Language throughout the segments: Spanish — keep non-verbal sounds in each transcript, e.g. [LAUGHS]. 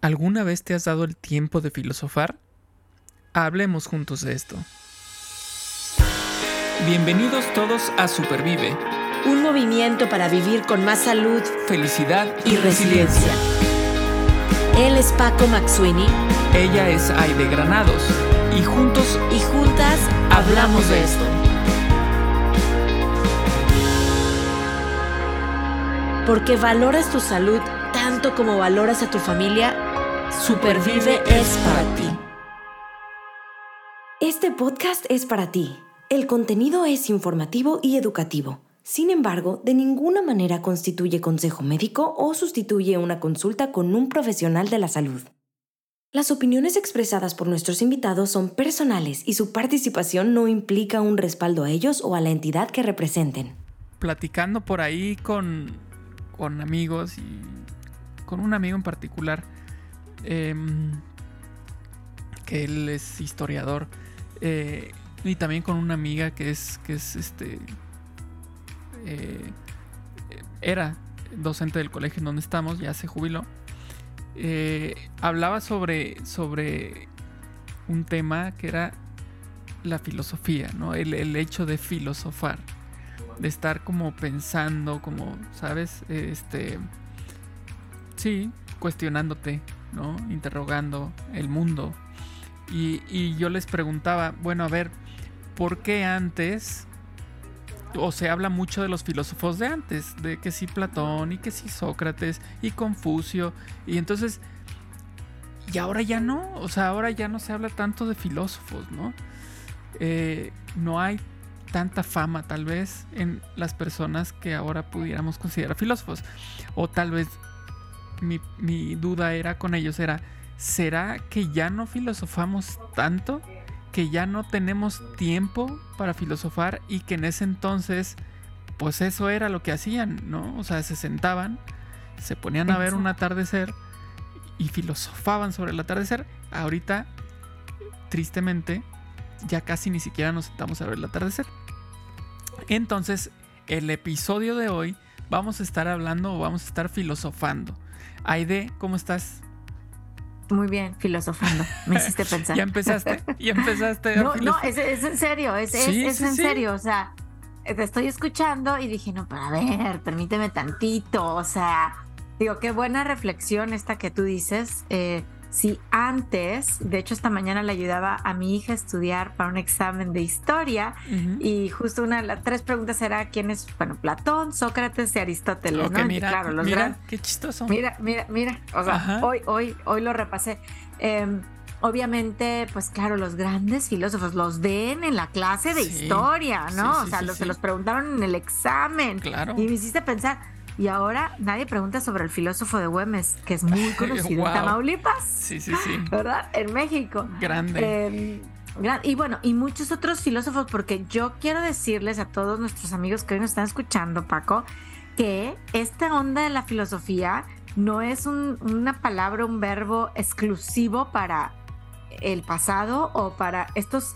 ¿Alguna vez te has dado el tiempo de filosofar? Hablemos juntos de esto. Bienvenidos todos a Supervive. Un movimiento para vivir con más salud, felicidad y, resiliencia. Él es Paco Maxuini. Ella es Aide Granados. Y juntos y juntas hablamos de esto. Porque valoras tu salud tanto como valoras a tu familia Supervive es para ti. Este podcast es para ti. El contenido es informativo y educativo. Sin embargo, de ninguna manera constituye consejo médico o sustituye una consulta con un profesional de la salud. Las opiniones expresadas por nuestros invitados son personales y su participación no implica un respaldo a ellos o a la entidad que representen. Platicando por ahí con, con amigos y con un amigo en particular, Em, que él es historiador. Eh, y también con una amiga que es, que es este. Eh, era docente del colegio en donde estamos, ya se jubiló. Eh, hablaba sobre, sobre un tema que era la filosofía, ¿no? El, el, hecho de filosofar, de estar como pensando, como, ¿sabes? Este, sí, cuestionándote ¿no? Interrogando el mundo. Y, yo les preguntaba, bueno, a ver, ¿por qué antes o se habla mucho de los filósofos de antes, de que sí Platón y que sí Sócrates y Confucio, y entonces, y ahora ya no, o sea, ahora ya no se habla tanto de filósofos, ¿no? Eh, no hay tanta fama tal vez en las personas que ahora pudiéramos considerar filósofos, o tal vez mi, duda era con ellos era, ¿será que ya no filosofamos tanto? ¿Que ya no tenemos tiempo para filosofar y que en ese entonces, pues eso era lo que hacían, ¿no? O sea, se sentaban, se ponían a ver un atardecer y filosofaban sobre el atardecer. Ahorita, tristemente, ya casi ni siquiera nos sentamos a ver el atardecer. Entonces, el episodio de hoy vamos a estar hablando o vamos a estar filosofando Aide, ¿cómo estás? Muy bien, filosofando. Me hiciste [LAUGHS] pensar. ya empezaste, ya empezaste. no, no, es, en serio, es, en serio. O sea, te estoy escuchando y dije, no, pero a ver, permíteme tantito. O sea, digo, qué buena reflexión esta que tú dices. Eh, si antes, de hecho esta mañana le ayudaba a mi hija a estudiar para un examen de historia y justo una de las tres preguntas era quién es, bueno, Platón, Sócrates y Aristóteles, ¿no? Mira, claro, los mira, qué chistoso. Mira, mira, mira, o sea, hoy, hoy, hoy lo repasé. Em, obviamente, pues claro, los grandes filósofos los ven en la clase de historia, ¿no? o sea, se los preguntaron en el examen. Claro. Y me hiciste pensar, y ahora nadie pregunta sobre el filósofo de Güemes, que es muy [LAUGHS] conocido en Tamaulipas. Sí, sí, sí. ¿Verdad? En México. Grande. Em, y bueno, y muchos otros filósofos, porque yo quiero decirles a todos nuestros amigos que hoy nos están escuchando, Paco, que esta onda de la filosofía no es una palabra, un verbo exclusivo para el pasado o para estas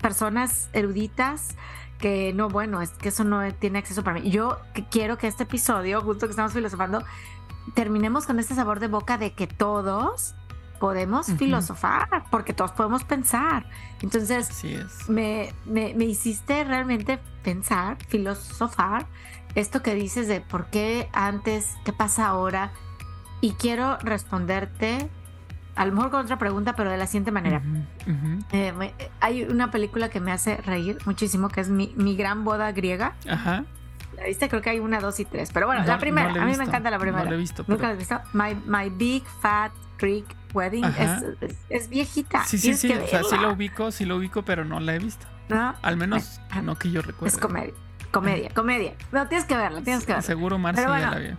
personas eruditas que no, bueno, es que eso no tiene acceso para mí. Yo quiero que este episodio, justo que estamos filosofando, terminemos con este sabor de boca de que todos podemos filosofar, porque todos podemos pensar. Entonces, Me, me, me, hiciste realmente pensar, filosofar, esto que dices de por qué antes, qué pasa ahora. Y quiero responderte a lo mejor con otra pregunta, pero de la siguiente manera. Eh, hay una película que me hace reír muchísimo, que es Mi, Gran Boda Griega. Ajá. ¿La viste? Creo que hay una, dos y tres. Pero bueno, la primera. a mí me encanta la primera. No la he visto. ¿Nunca la has visto? My, Big Fat Greek Wedding. Es, viejita. Sí, sí, sí. O sea, sí lo ubico, sí lo ubico, pero no la he visto. ¿No? Al menos no que yo recuerde. Es comedia. Comedia, comedia. No, tienes que verla, tienes que verla. Seguro Marcia ya la vio.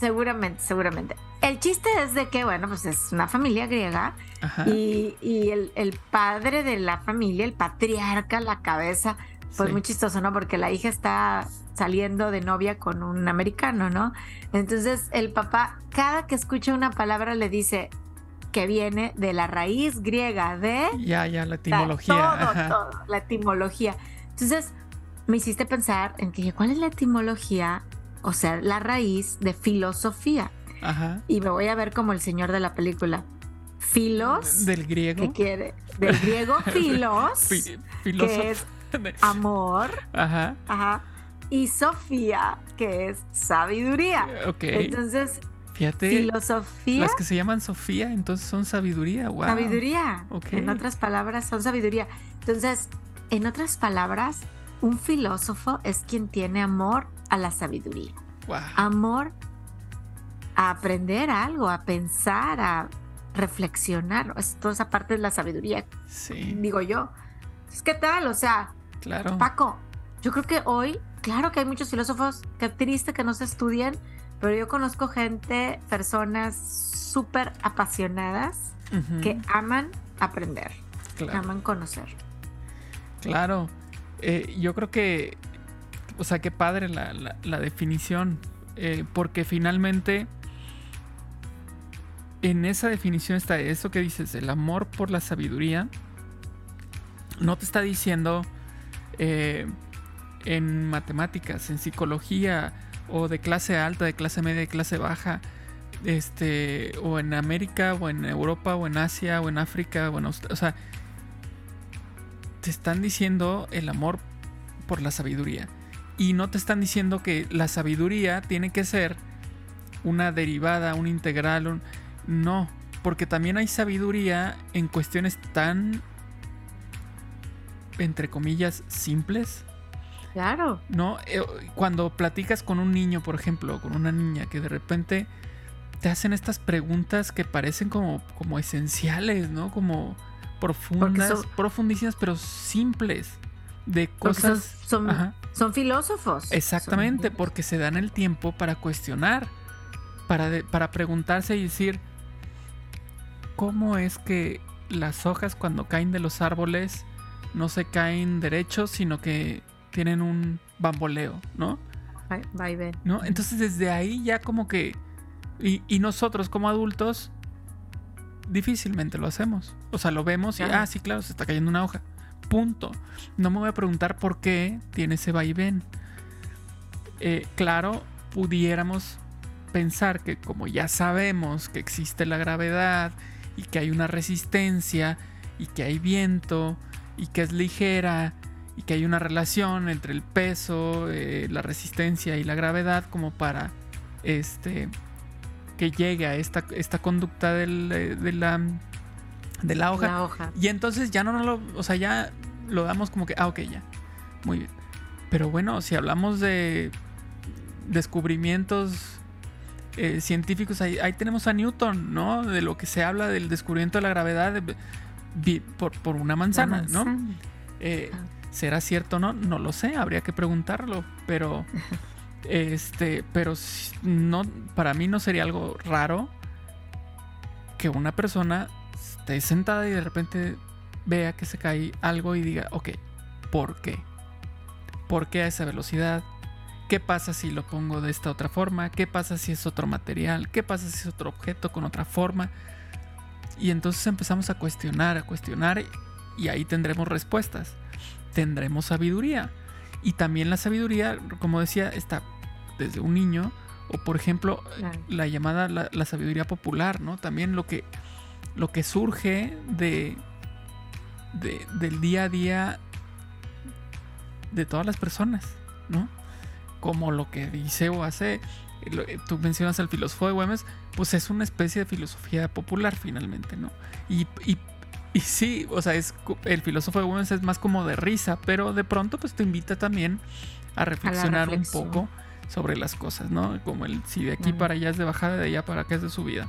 Seguramente, seguramente. El chiste es de que, bueno, pues es una familia griega y, el, padre de la familia, el patriarca, la cabeza, pues muy chistoso, ¿no? Porque la hija está saliendo de novia con un americano, ¿no? Entonces el papá, cada que escucha una palabra, le dice que viene de la raíz griega de... Ya, ya, la etimología. Todo, todo, la etimología. Entonces me hiciste pensar en que, ¿cuál es la etimología o sea, la raíz de filosofía. Ajá. Y me voy a ver como el señor de la película. Filos. Del griego. Que quiere. Del griego [LAUGHS] filos. Fi- que es [LAUGHS] amor. Ajá. Ajá. Y Sofía, que es sabiduría. Ok. Entonces, Fíjate. filosofía. Las que se llaman Sofía, entonces son sabiduría. Wow. Sabiduría. Ok. En otras palabras, son sabiduría. Entonces, en otras palabras, un filósofo es quien tiene amor a la sabiduría. Wow. Amor a aprender algo, a pensar, a reflexionar. Es toda esa parte de la sabiduría, Sí, digo yo. Es que tal, o sea, claro. Paco, yo creo que hoy, claro que hay muchos filósofos, qué triste que no se estudien, pero yo conozco gente, personas súper apasionadas que aman aprender, claro. aman conocer. Claro. Eh, yo creo que, o sea, qué padre la, la- la definición, eh, porque finalmente en esa definición está eso que dices, el amor por la sabiduría, no te está diciendo eh, en matemáticas, en psicología, o de clase alta, de clase media, de clase baja, este, o en América, o en Europa, o en Asia, o en África, o en Aust- o sea, te están diciendo el amor por la sabiduría. Y no te están diciendo que la sabiduría tiene que ser una derivada, un integral, un... no, porque también hay sabiduría en cuestiones tan, entre comillas, simples, Claro, ¿no? Eh, Cuando platicas con un niño, por ejemplo, o con una niña, que de repente te hacen estas preguntas que parecen como, como esenciales, ¿no? Como profundas, son- profundísimas, pero simples. De son, cosas. son, filósofos. Exactamente, porque se dan el tiempo para cuestionar, para, de- para preguntarse y decir, ¿cómo es que las hojas cuando caen de los árboles no se caen derechos, sino que tienen un bamboleo, ¿no? Ven. ¿No? Entonces desde ahí ya como que... Y, y nosotros como adultos difícilmente lo hacemos. O sea, lo vemos y, ah, sí, claro, se está cayendo una hoja. Punto. No me voy a preguntar por qué tiene ese vaivén. Eh, claro, pudiéramos pensar que como ya sabemos que existe la gravedad y que hay una resistencia y que hay viento y que es ligera y que hay una relación entre el peso, eh, la resistencia y la gravedad como para este que llegue a esta, esta conducta del, eh, de, la, de la hoja. La hoja. Y entonces ya no nos lo, o sea, ya lo damos como que, ah, ok, ya. Muy bien. Pero bueno, si hablamos de descubrimientos eh, científicos, ahí, ahí tenemos a Newton, ¿no? De lo que se habla del descubrimiento de la gravedad de- por, por una manzana, ¿no? Eh, Ah. ¿Será cierto o no? No lo sé, habría que preguntarlo, pero [LAUGHS] este, pero no, para mí no sería algo raro que una persona esté sentada y de repente vea que se cae algo y diga, ok, ¿por qué? ¿Por qué a esa velocidad? ¿Qué pasa si lo pongo de esta otra forma? ¿Qué pasa si es otro material? ¿Qué pasa si es otro objeto con otra forma? Y entonces empezamos a cuestionar, a cuestionar y ahí tendremos respuestas. Tendremos sabiduría. Y también la sabiduría, como decía, está desde un niño o por ejemplo la llamada la, la sabiduría popular, ¿no? También lo que, lo que surge de, de- del día a día de todas las personas, ¿no? Como lo que dice o hace, lo- tú mencionas al filósofo de Güemes, pues es una especie de filosofía popular finalmente, ¿no? Y, y, y sí, o sea, es, el filósofo de Güemes es más como de risa, pero de pronto pues te invita también a reflexionar un poco sobre las cosas, ¿no? Como el si de aquí para allá es de bajada, de allá para acá es de subida.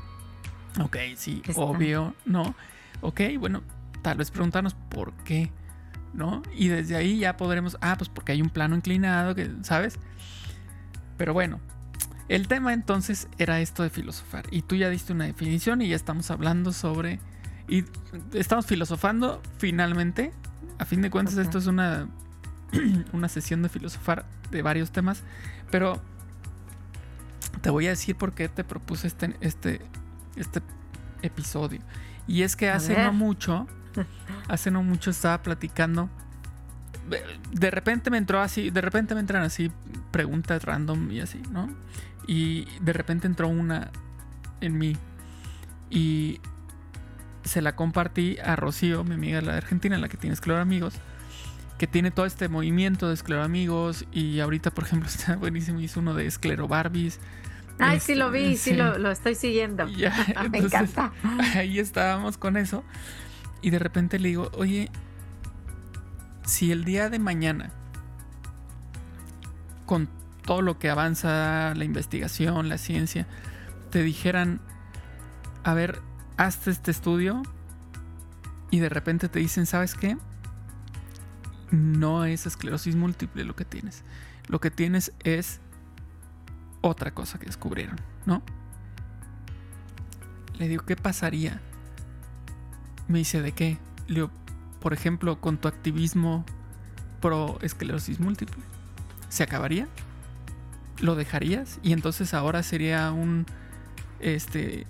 Ok, sí, Está. obvio, ¿no? Ok, bueno, tal vez preguntarnos por qué, ¿no? Y desde ahí ya podremos, ah, pues porque hay un plano inclinado, que, ¿sabes? Pero bueno, el tema entonces era esto de filosofar. Y tú ya diste una definición y ya estamos hablando sobre... Y estamos filosofando finalmente. A fin de cuentas, esto es una, [CLEARS THROAT] una sesión de filosofar de varios temas. Pero te voy a decir por qué te propuse este, este, este episodio. Y es que hace no mucho, hace no mucho estaba platicando. de- repente me entró así, de repente me entran así preguntas random y así, ¿no? Y de repente entró una en mí. Y se la compartí a Rocío, mi amiga la de Argentina, la que tiene escleroamigos, que tiene todo este movimiento de escleroamigos y ahorita, por ejemplo, [LAUGHS] está buenísimo, hizo uno de esclerobarbies. Ay, sí lo vi, sí, lo, estoy siguiendo. [LAUGHS] [LAUGHS] Me encanta. Ahí estábamos con eso y de repente le digo, oye, si el día de mañana, con todo lo que avanza la investigación, la ciencia, te dijeran, a ver, hazte este estudio y de repente te dicen, ¿sabes qué? No es esclerosis múltiple lo que tienes. Lo que tienes es otra cosa que descubrieron, ¿no? Le digo, ¿qué pasaría? Me dice, ¿de qué? Le digo, por ejemplo, con tu activismo pro esclerosis múltiple. ¿Se acabaría? ¿Lo dejarías? Y entonces ahora sería un este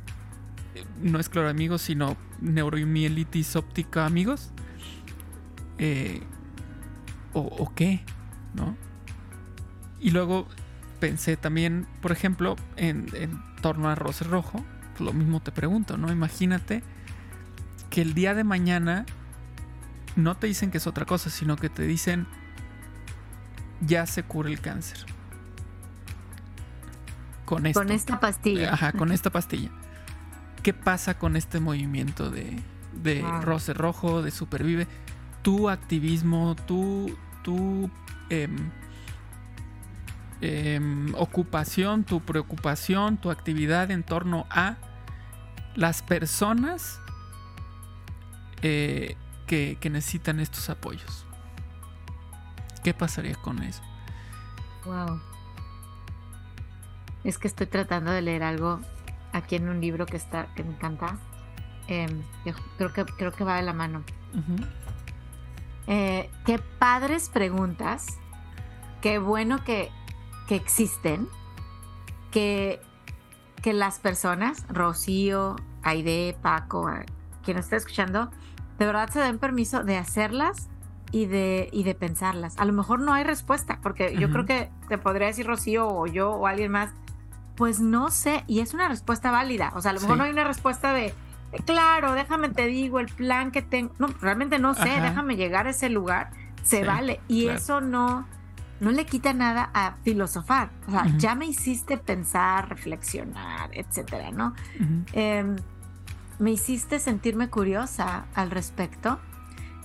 no es amigos, sino neuromielitis óptica amigos. Eh, o, qué? ¿No? Y luego pensé también, por ejemplo, en, torno a Roce Rojo. Pues lo mismo te pregunto, ¿no? Imagínate que el día de mañana no te dicen que es otra cosa, sino que te dicen ya se cura el cáncer. Con, con esta pastilla. Ajá, con esta pastilla. ¿Qué pasa con este movimiento de, de Roce Rojo, de Supervive? Tu activismo, tu, tu em, em, ocupación, tu preocupación, tu actividad en torno a las personas eh, que, que necesitan estos apoyos. ¿Qué pasaría con eso? Wow. Es que estoy tratando de leer algo aquí en un libro que está que me encanta. Em, creo que creo que va de la mano. Eh, qué padres preguntas. Qué bueno que, que existen. Que, que las personas, Rocío, Aide, Paco, quien está escuchando, de verdad se den permiso de hacerlas y de, y de pensarlas. A lo mejor no hay respuesta, porque yo creo que te podría decir Rocío o yo o alguien más, pues no sé, y es una respuesta válida. O sea, a lo mejor no hay una respuesta de, claro, déjame te digo el plan que tengo. No, realmente no sé, déjame llegar a ese lugar, se vale. Y eso no, no le quita nada a filosofar. O sea, ya me hiciste pensar, reflexionar, etcétera, ¿no? Me hiciste sentirme curiosa al respecto.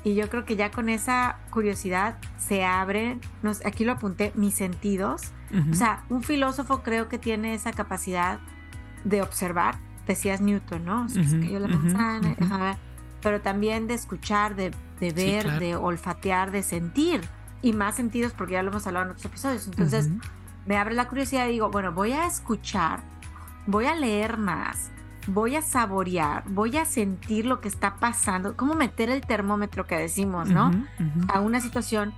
Y yo creo que ya con esa curiosidad se abren, aquí lo apunté, mis sentidos o sea, un filósofo creo que tiene esa capacidad de observar, decías Newton, ¿no? pero también de escuchar, de, ver, de olfatear, de sentir, y más sentidos porque ya lo hemos hablado en otros episodios. Entonces, me abre la curiosidad y digo, bueno, voy a escuchar, voy a leer más, voy a saborear, voy a sentir lo que está pasando, cómo meter el termómetro que decimos, ¿no? A una situación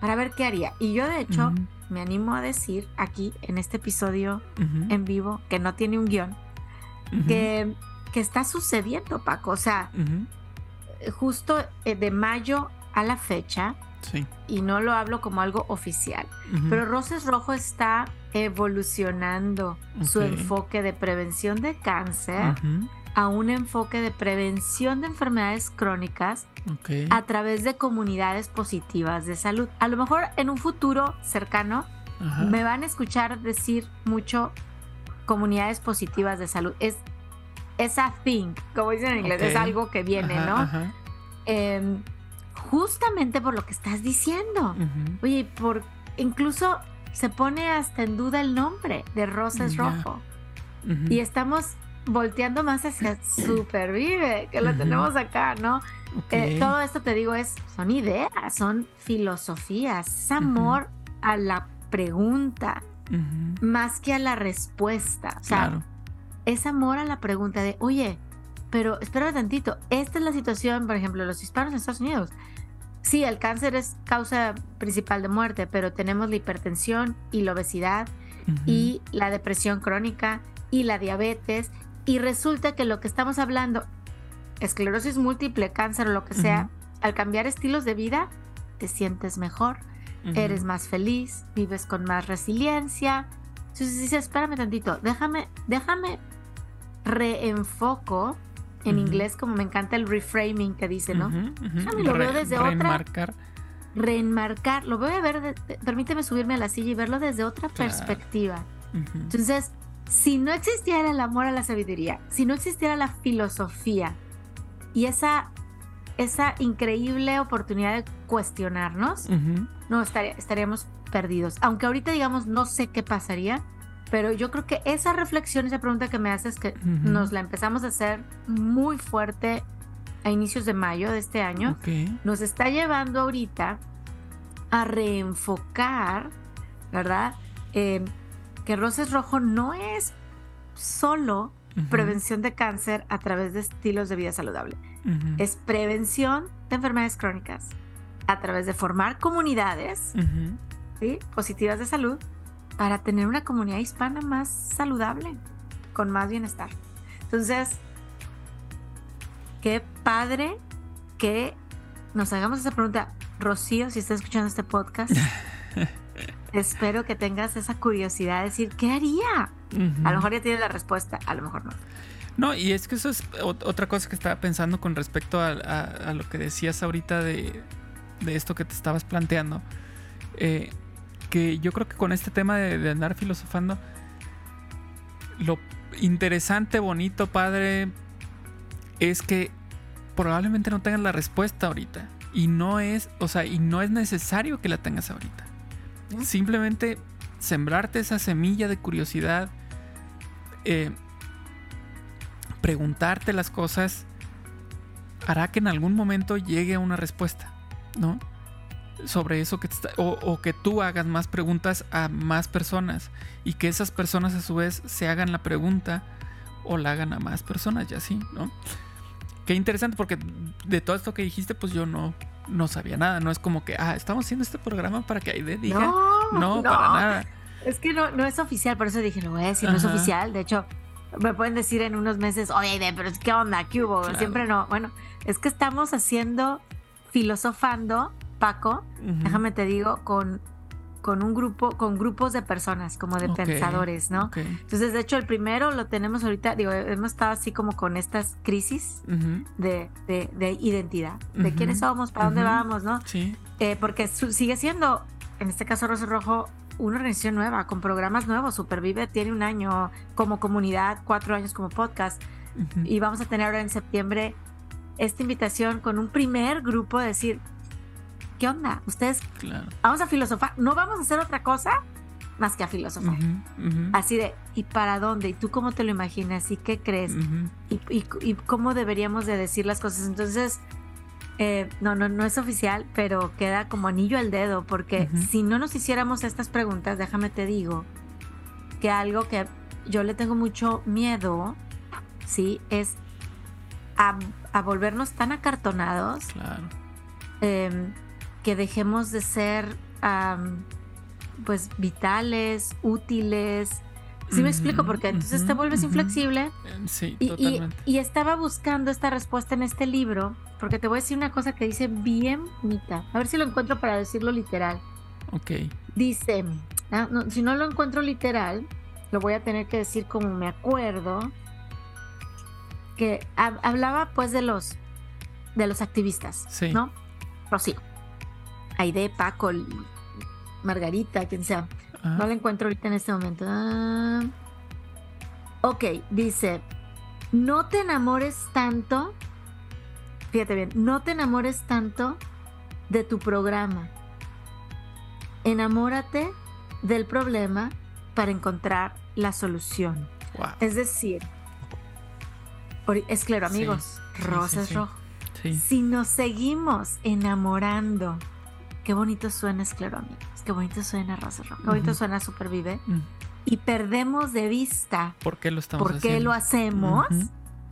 para ver qué haría. Y yo, de hecho, me animo a decir aquí en este episodio en vivo, que no tiene un guion, que, que, está sucediendo, Paco. O sea, justo eh, de mayo a la fecha, y no lo hablo como algo oficial, pero Roses Rojo está evolucionando su enfoque de prevención de cáncer a un enfoque de prevención de enfermedades crónicas a través de comunidades positivas de salud. A lo mejor en un futuro cercano me van a escuchar decir mucho comunidades positivas de salud. Es esa thing, como dicen en inglés, es algo que viene, ¿no? Em, justamente por lo que estás diciendo. Oye, por incluso se pone hasta en duda el nombre de Roses Rojo. Y estamos volteando más hacia [CLEARS THROAT] Supervive, que lo tenemos acá, ¿no? Eh, todo esto te digo es, son ideas, son filosofías, es amor a la pregunta, más que a la respuesta. O sea, es amor a la pregunta de, oye, pero espera tantito, esta es la situación, por ejemplo, los hispanos en Estados Unidos. Sí, el cáncer es causa principal de muerte, pero tenemos la hipertensión y la obesidad y la depresión crónica y la diabetes. Y resulta que lo que estamos hablando, esclerosis múltiple, cáncer o lo que sea, al cambiar estilos de vida, te sientes mejor, eres más feliz, vives con más resiliencia. Entonces dices, espérame tantito, déjame, déjame reenfoco en inglés, como me encanta el reframing que dice, ¿no? Ujú. Ah, lo veo desde otra- reenmarcar. Reenmarcar, lo voy a ver, de- permíteme subirme a la silla y verlo desde otra Claro. perspectiva. Entonces, si no existiera el amor a la sabiduría, si no existiera la filosofía y esa, esa increíble oportunidad de cuestionarnos, no estaría- estaríamos perdidos. Aunque ahorita digamos no sé qué pasaría, pero yo creo que esa reflexión, esa pregunta que me haces, que nos la empezamos a hacer muy fuerte a inicios de mayo de este año, nos está llevando ahorita a reenfocar, ¿verdad? Eh, que Roses Rojo no es solo prevención de cáncer a través de estilos de vida saludable, es prevención de enfermedades crónicas a través de formar comunidades positivas de salud para tener una comunidad hispana más saludable, con más bienestar. Entonces, qué padre que nos hagamos esa pregunta. Rocío, si estás escuchando este podcast, [LAUGHS] espero que tengas esa curiosidad de decir, ¿qué haría? A lo mejor ya tienes la respuesta, a lo mejor no. No, y es que eso es ot- otra cosa que estaba pensando con respecto a, a- a lo que decías ahorita de, de esto que te estabas planteando. Eh, que yo creo que con este tema de, de andar filosofando, lo interesante, bonito, padre, es que probablemente no tengas la respuesta ahorita. Y no es, o sea, y no es necesario que la tengas ahorita. Simplemente sembrarte esa semilla de curiosidad. eh, preguntarte las cosas hará que en algún momento llegue a una respuesta, ¿no? Sobre eso que te está- o, o que tú hagas más preguntas a más personas y que esas personas a su vez se hagan la pregunta o la hagan a más personas y así, ¿no? Qué interesante porque de todo esto que dijiste pues yo no, no sabía nada, no es como que, ah, estamos haciendo este programa para que Aide diga, no, no, para nada. Es que no, no es oficial, por eso dije, lo voy a decir, no es oficial. De hecho, me pueden decir en unos meses, oye, Aide, pero es ¿qué onda? ¿Qué hubo? Claro. Siempre no. Bueno, es que estamos haciendo, filosofando, Paco, déjame te digo, con, con un grupo, con grupos de personas, como de pensadores, ¿no? Entonces, de hecho, el primero lo tenemos ahorita, digo, hemos estado así como con estas crisis de, de- de identidad, de quiénes somos, para dónde vamos, ¿no? Sí. Eh, porque su- sigue siendo, en este caso Rosa Rojo, una organización nueva, con programas nuevos. Supervive tiene un año como comunidad, cuatro años como podcast. Ujú. Y vamos a tener ahora en septiembre esta invitación con un primer grupo de decir, ¿qué onda? Ustedes, Claro. vamos a filosofar, no vamos a hacer otra cosa más que a filosofar. Así de, ¿y para dónde? ¿Y tú cómo te lo imaginas? ¿Y qué crees? Y, y- y cómo deberíamos de decir las cosas. Entonces, eh, no, no, no es oficial, pero queda como anillo al dedo, porque si no nos hiciéramos estas preguntas, déjame te digo, que algo que yo le tengo mucho miedo, ¿sí? Es a, a volvernos tan acartonados Claro. em, que dejemos de ser, pues, vitales, útiles. ¿Sí me explico? Porque entonces te vuelves inflexible Eh, Sí, y, totalmente. y estaba buscando esta respuesta en este libro, porque te voy a decir una cosa que dice bien bonita. A ver si lo encuentro para decirlo literal. Ok. Dice, ah, no, si no lo encuentro literal, lo voy a tener que decir como me acuerdo, que hab- hablaba pues de los, de los activistas, Sí. ¿no? Rocío, Aide, Paco, Margarita, quien sea. Ajá. No la encuentro ahorita en este momento. Ah. Ok, dice, no te enamores tanto, fíjate bien, no te enamores tanto de tu programa. Enamórate del problema para encontrar la solución. Wow. Es decir, es claro, amigos, sí, rosas sí, sí. rojo. Si nos seguimos enamorando, qué bonito suena Esclero, amigos. Qué bonito suena Rosa Roja. Qué bonito Ujú. suena Supervive. Mm. Y perdemos de vista ¿Por qué lo estamos por qué haciendo? lo hacemos.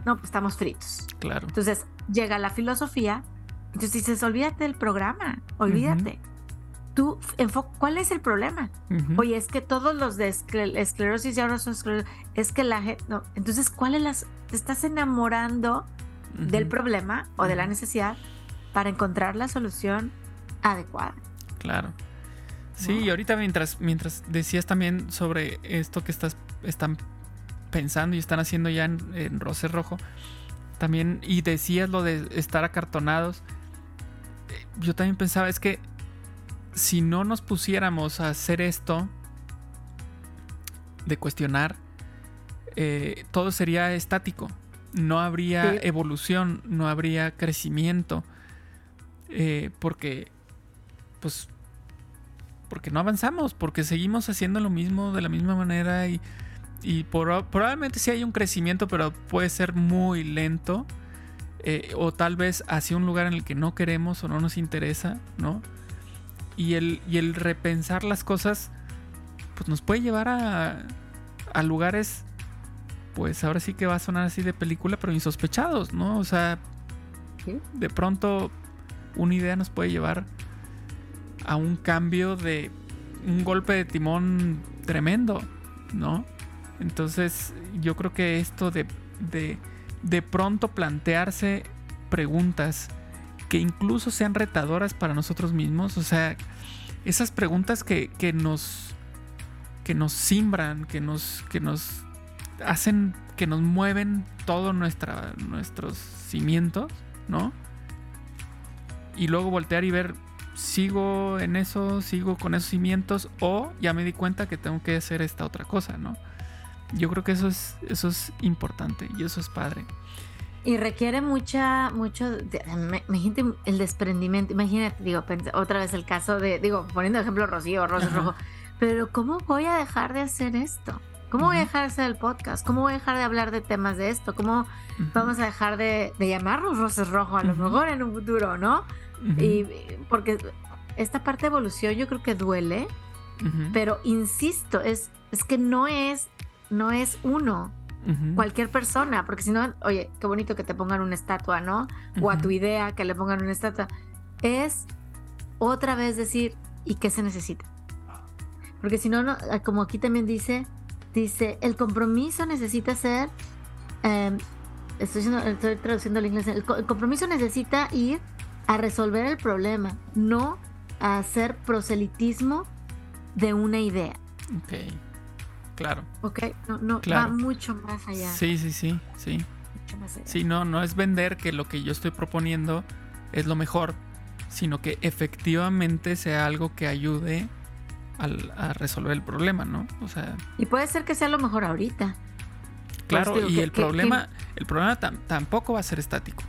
No, pues estamos fritos. Claro. Entonces llega la filosofía. Entonces dices, olvídate del programa. Olvídate. Tú, ¿cuál es el problema? Oye, es que todos los de escle- esclerosis y ahora son esclerosis. Es que la gente. No. Entonces, ¿cuál es las. Te estás enamorando del problema o de la necesidad para encontrar la solución adecuada. Claro. Sí, y ahorita mientras, mientras decías también sobre esto que estás, están pensando y están haciendo ya en, en Roce Rojo. También, y decías lo de estar acartonados. Eh, Yo también pensaba, es que si no nos pusiéramos a hacer esto, de cuestionar, eh, todo sería estático. No habría Sí. evolución, no habría crecimiento. eh, porque, pues, porque no avanzamos, porque seguimos haciendo lo mismo de la misma manera y, y por- probablemente sí hay un crecimiento, pero puede ser muy lento. eh, o tal vez hacia un lugar en el que no queremos o no nos interesa, ¿no? Y el, y el repensar las cosas, pues nos puede llevar a, a lugares, pues ahora sí que va a sonar así de película, pero insospechados, ¿no? O sea, de pronto una idea nos puede llevar a un cambio de un golpe de timón tremendo, ¿no? Entonces yo creo que esto de, de, de pronto plantearse preguntas que incluso sean retadoras para nosotros mismos, o sea, esas preguntas que, que nos que nos simbran, que nos, que nos hacen, que nos mueven todos nuestros cimientos, ¿no? Y luego voltear y ver, sigo en eso, sigo con esos cimientos, o ya me di cuenta que tengo que hacer esta otra cosa, ¿no? Yo creo que eso es, eso es importante y eso es padre. Y requiere mucha, mucho, imagínate el desprendimiento, imagínate, digo, otra vez el caso de, digo, poniendo ejemplo Rocío, Rosa Ajá. Rojo, pero ¿cómo voy a dejar de hacer esto? ¿Cómo voy a dejar de hacer el podcast? ¿Cómo voy a dejar de hablar de temas de esto? ¿Cómo vamos a dejar de, de llamarnos Rosas Rojo a lo mejor en un futuro, ¿no? Ujú, Y porque esta parte de evolución yo creo que duele, ujú, pero insisto, es, es que no es, no es uno, ujú, cualquier persona, porque si no, oye, qué bonito que te pongan una estatua, ¿no? O a tu idea que le pongan una estatua. Es otra vez decir, ¿y qué se necesita? Porque si no, no, ah, como aquí también dice, dice, el compromiso necesita ser, eh, estoy, diciendo- estoy traduciendo al inglés, el, el compromiso necesita ir a resolver el problema, no a hacer proselitismo de una idea. Ok, claro. ¿Ok? No, no, Claro. va mucho más allá. Sí, sí, sí, sí. mucho más allá. Sí, no, no es vender que lo que yo estoy proponiendo es lo mejor, sino que efectivamente sea algo que ayude al- a resolver el problema, ¿no? O sea, Y puede ser que sea lo mejor ahorita. claro, digo y que- el que- problema, el problema tam- tampoco va a ser estático.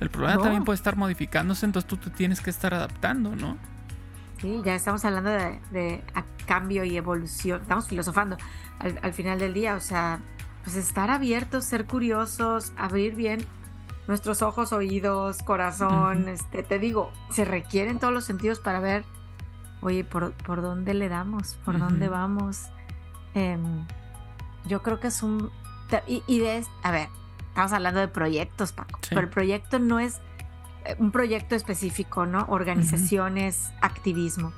El problema No. también puede estar modificándose, entonces tú te tienes que estar adaptando, ¿no? Sí, ya estamos hablando de, de a- cambio y evolución. Estamos filosofando al, al final del día. O sea, pues estar abiertos, ser curiosos, abrir bien nuestros ojos, oídos, corazón. Este, te digo, se requieren todos los sentidos para ver, oye, ¿por, por dónde le damos? ¿Por dónde vamos? Em, yo creo que es un... Y, y de... A ver, estamos hablando de proyectos, Paco. Sí. Pero el proyecto no es eh, un proyecto específico, ¿no? Organizaciones, activismo.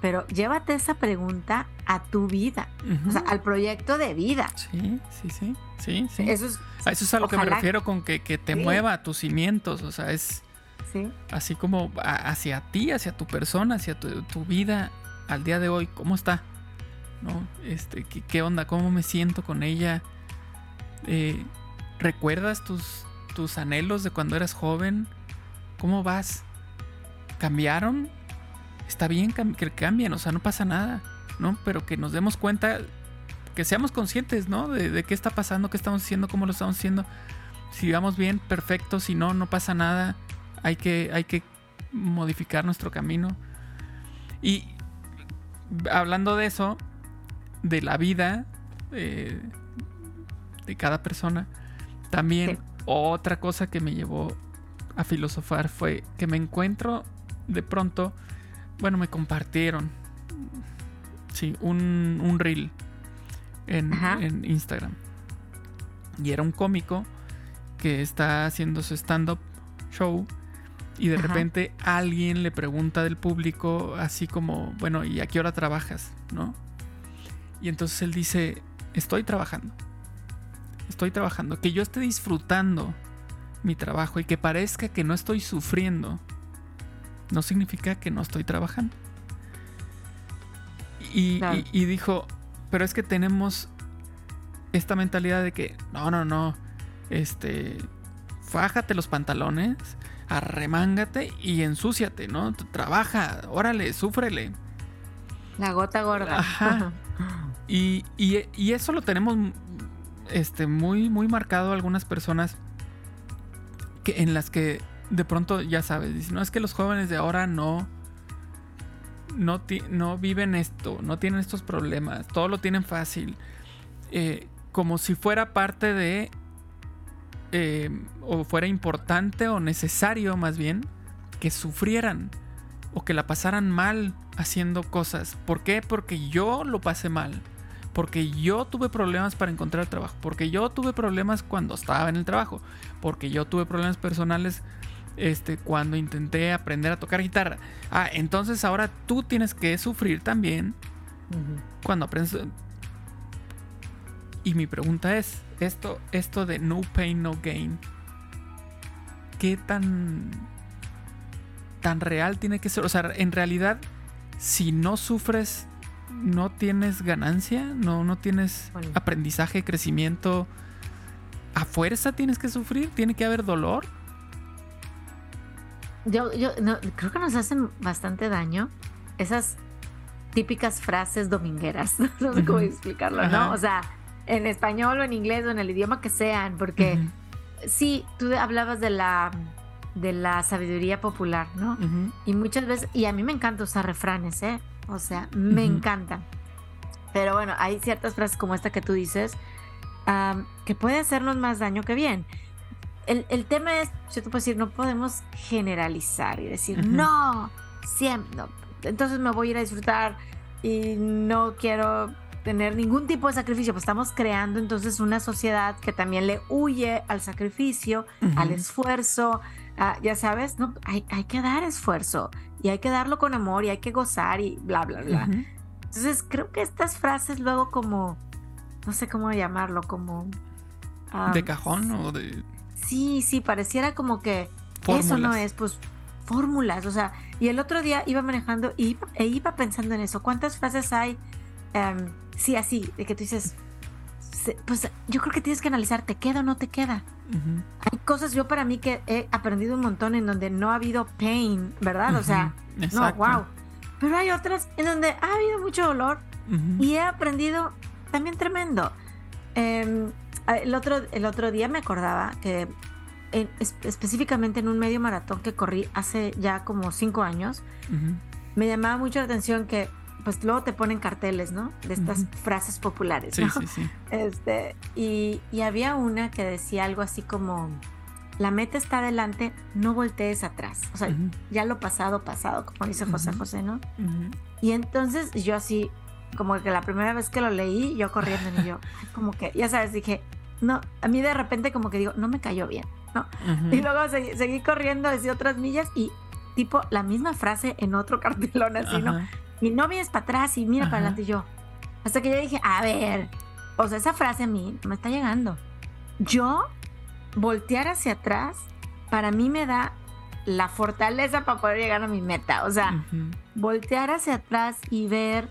Pero llévate esa pregunta a tu vida, o sea, al proyecto de vida. Sí, sí, sí, sí, sí. Eso es, a eso es a lo que me refiero con que, que te Sí. mueva a tus cimientos, o sea, es sí, así como hacia ti, hacia tu persona, hacia tu, tu vida al día de hoy, ¿cómo está? ¿No? Este, ¿qué, qué onda? ¿Cómo me siento con ella? Eh, ¿Recuerdas tus, tus anhelos de cuando eras joven? ¿Cómo vas? ¿Cambiaron? Está bien que cambien, o sea, no pasa nada, ¿no? Pero que nos demos cuenta, que seamos conscientes, ¿no? De, de qué está pasando, qué estamos haciendo, cómo lo estamos haciendo. Si vamos bien, perfecto. Si no, no pasa nada. Hay que, hay que modificar nuestro camino. Y hablando de eso, de la vida eh, de cada persona, también Sí. otra cosa que me llevó a filosofar fue que me encuentro de pronto, bueno, me compartieron, sí, un, un reel en, Instagram. Y era un cómico que está haciendo su stand-up show y de Ajá. repente alguien le pregunta del público así como, bueno, ¿y a qué hora trabajas? ¿No? Y entonces él dice, estoy trabajando. Estoy trabajando. Que yo esté disfrutando mi trabajo y que parezca que no estoy sufriendo, no significa que no estoy trabajando. Y, Claro. y- y dijo, pero es que tenemos esta mentalidad de que, no, no, no, este, fájate los pantalones, arremángate y ensúciate, ¿no? Trabaja, órale, súfrele. La gota gorda. Ajá. [LAUGHS] Y, y, eso lo tenemos este, muy, muy marcado algunas personas que, en las que de pronto, ya sabes, dicen, no es que los jóvenes de ahora no, no, no viven esto, no tienen estos problemas, todo lo tienen fácil. Eh, como si fuera parte de, eh, o fuera importante o necesario más bien, que sufrieran o que la pasaran mal haciendo cosas. ¿Por qué? Porque yo lo pasé mal. Porque yo tuve problemas para encontrar trabajo. Porque yo tuve problemas cuando estaba en el trabajo. Porque yo tuve problemas personales este, cuando intenté aprender a tocar guitarra. Ah, entonces ahora tú tienes que sufrir también cuando aprendes. Y mi pregunta es, esto, esto de no pain, no gain, ¿qué tan, tan real tiene que ser? O sea, en realidad, si no sufres, no tienes ganancia, no, no tienes aprendizaje, crecimiento. ¿A fuerza tienes que sufrir? ¿Tiene que haber dolor? Yo, yo creo que nos hacen bastante daño esas típicas frases domingueras. [LAUGHS] No sé cómo explicarlo, ¿no? O sea, en español o en inglés o en el idioma que sean, porque sí, tú hablabas de la de la sabiduría popular, ¿no? Y muchas veces, y a mí me encanta usar refranes, ¿eh? O sea, me encantan. Pero bueno, hay ciertas frases como esta que tú dices que puede hacernos más daño que bien. El, el, tema es, yo te puedo decir, no podemos generalizar y decir, no, siempre, no. Entonces me voy a ir a disfrutar y no quiero tener ningún tipo de sacrificio, pues estamos creando entonces una sociedad que también le huye al sacrificio, al esfuerzo, ya sabes, no, hay, hay, que dar esfuerzo y hay que darlo con amor y hay que gozar y bla, bla, bla. Entonces creo que estas frases luego como, no sé cómo llamarlo, como... ¿De cajón o de...? Sí, sí, pareciera como que eso no es, pues fórmulas, o sea, y el otro día iba manejando y, e iba pensando en eso, ¿cuántas frases hay? Em, sí, así, de que tú dices, pues yo creo que tienes que analizar, ¿te queda o no te queda? Hay cosas yo para mí que he aprendido un montón en donde no ha habido pain, ¿verdad? O sea, no, wow. Pero hay otras en donde ha habido mucho dolor y he aprendido también tremendo. Em, el, otro, el otro día me acordaba que específicamente en un medio maratón que corrí hace ya como cinco años, me llamaba mucho la atención que pues luego te ponen carteles, ¿no? De estas frases populares, ¿no? Sí, sí. [LAUGHS] Este, y, había una que decía algo así como, la meta está adelante, no voltees atrás. O sea, ya lo pasado, pasado, como dice José José, ¿no? Y entonces yo así, como que la primera vez que lo leí, yo corriendo y yo, como que, ya sabes, dije, no, a mí de repente como que digo, no me cayó bien, ¿no? Y luego seguí, seguí corriendo, decía otras millas y tipo la misma frase en otro [LAUGHS] cartelón así, ¿no? Y no vienes para atrás y mira para adelante y yo. Hasta que yo dije, a ver, o sea, esa frase a mí me está llegando. Yo voltear hacia atrás, para mí me da la fortaleza para poder llegar a mi meta. O sea, voltear hacia atrás y ver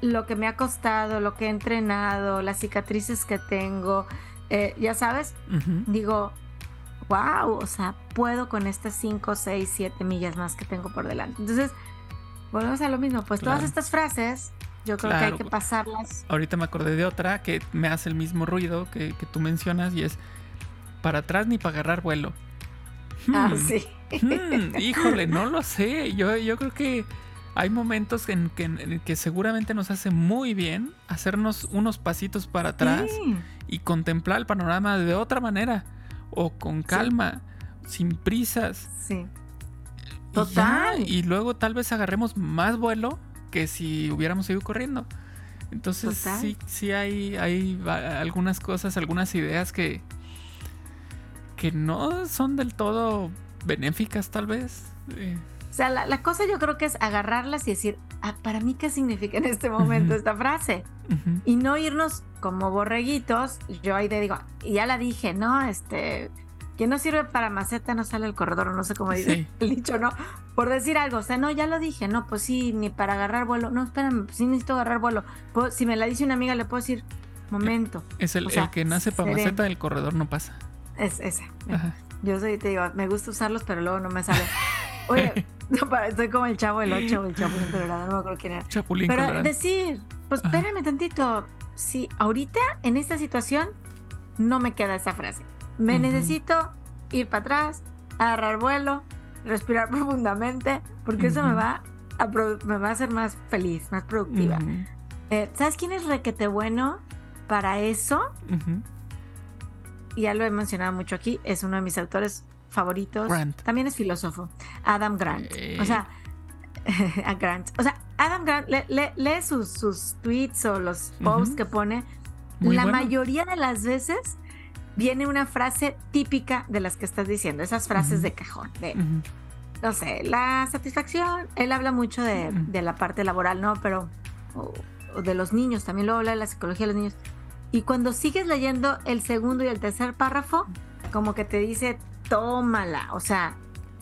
lo que me ha costado, lo que he entrenado, las cicatrices que tengo, eh, ya sabes, digo, wow, o sea, puedo con estas 5, 6, 7 millas más que tengo por delante. Entonces, volvemos a lo mismo, pues todas estas frases yo creo que hay que pasarlas. Ahorita me acordé de otra que me hace el mismo ruido que, tú mencionas y es para atrás ni para agarrar vuelo. Ah, hmm. sí. Hmm, [LAUGHS] híjole, no lo sé. Yo, yo creo que hay momentos en que, seguramente nos hace muy bien hacernos unos pasitos para atrás y contemplar el panorama de otra manera o con calma, sin prisas. Sí. Total. Y, luego tal vez agarremos más vuelo que si hubiéramos ido corriendo. Entonces sí, sí hay, hay algunas cosas, algunas ideas que, que no son del todo benéficas tal vez. O sea, la, cosa yo creo que es agarrarlas y decir, ah, para mí qué significa en este momento esta frase. Y no irnos como borreguitos. Yo ahí te digo, ya la dije, ¿no? Este, que no sirve para maceta no sale el corredor, no sé cómo dice [LAUGHS] el dicho, ¿no? Por decir algo, o sea, no, ya lo dije, no, pues sí, ni para agarrar vuelo, no, espérame, pues sí necesito agarrar vuelo. si me la dice una amiga, le puedo decir, momento. Es el, O sea, el que nace para sereno. maceta del corredor no pasa. Es esa. Ajá. Yo soy, te digo, me gusta usarlos, pero luego no me sale. [LAUGHS] Oye, estoy como el chavo del 8 o el del [LAUGHS] colorado, no me acuerdo quién era. Chapulín Pero colorado. decir, pues Ajá. espérame tantito. Si ahorita en esta situación no me queda esa frase. Me necesito ir para atrás, agarrar vuelo, respirar [LAUGHS] profundamente, porque eso me va a me va a hacer más feliz, más productiva. Eh, ¿Sabes quién es requete bueno para eso? ya lo he mencionado mucho aquí, es uno de mis autores favoritos. Grant. También es filósofo. Adam Grant. Eh. O sea, [LAUGHS] a Grant. O sea, Adam Grant, le- le- lee sus, sus tweets o los posts que pone. Muy la bueno. mayoría de las veces viene una frase típica de las que estás diciendo, esas frases de cajón. De, no sé, la satisfacción. Él habla mucho de, la parte laboral, ¿no? Pero, o, o de los niños, también luego habla de la psicología de los niños. Y cuando sigues leyendo el segundo y el tercer párrafo, como que te dice, tómala, o sea,